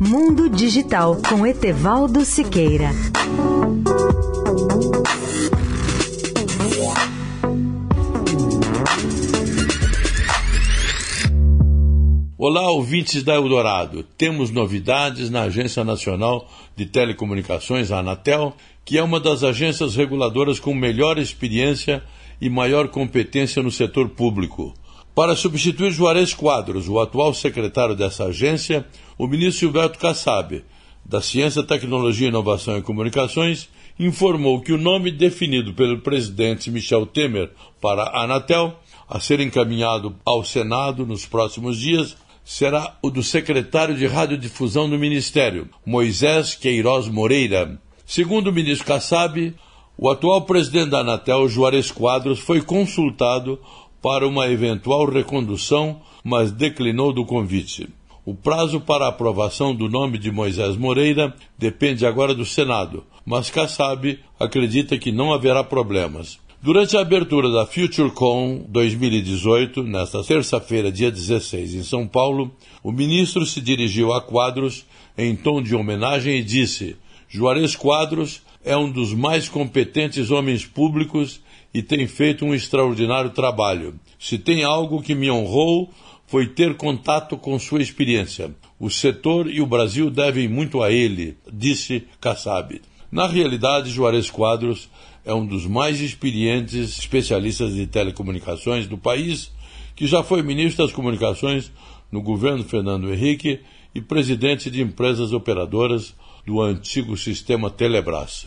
Mundo Digital com Etevaldo Siqueira. Olá, ouvintes da Eldorado. Temos novidades na Agência Nacional de Telecomunicações, a Anatel, que é uma das agências reguladoras com melhor experiência e maior competência no setor público. Para substituir Juarez Quadros, o atual secretário dessa agência, o ministro Silberto Kassab, da Ciência, Tecnologia, Inovação e Comunicações, informou que o nome definido pelo presidente Michel Temer para a Anatel, a ser encaminhado ao Senado nos próximos dias, será o do secretário de Radiodifusão do Ministério, Moisés Queiroz Moreira. Segundo o ministro Kassab, o atual presidente da Anatel, Juarez Quadros, foi consultado para uma eventual recondução, mas declinou do convite. O prazo para aprovação do nome de Moisés Moreira depende agora do Senado, mas Kassab acredita que não haverá problemas. Durante a abertura da FutureCon 2018, nesta terça-feira, dia 16, em São Paulo, o ministro se dirigiu a Quadros em tom de homenagem e disse: Juarez Quadros é um dos mais competentes homens públicos e tem feito um extraordinário trabalho. Se tem algo que me honrou, foi ter contato com sua experiência. O setor e o Brasil devem muito a ele, disse Kassab. Na realidade, Juarez Quadros é um dos mais experientes especialistas de telecomunicações do país, que já foi ministro das Comunicações no governo Fernando Henrique e presidente de empresas operadoras do antigo sistema Telebrás.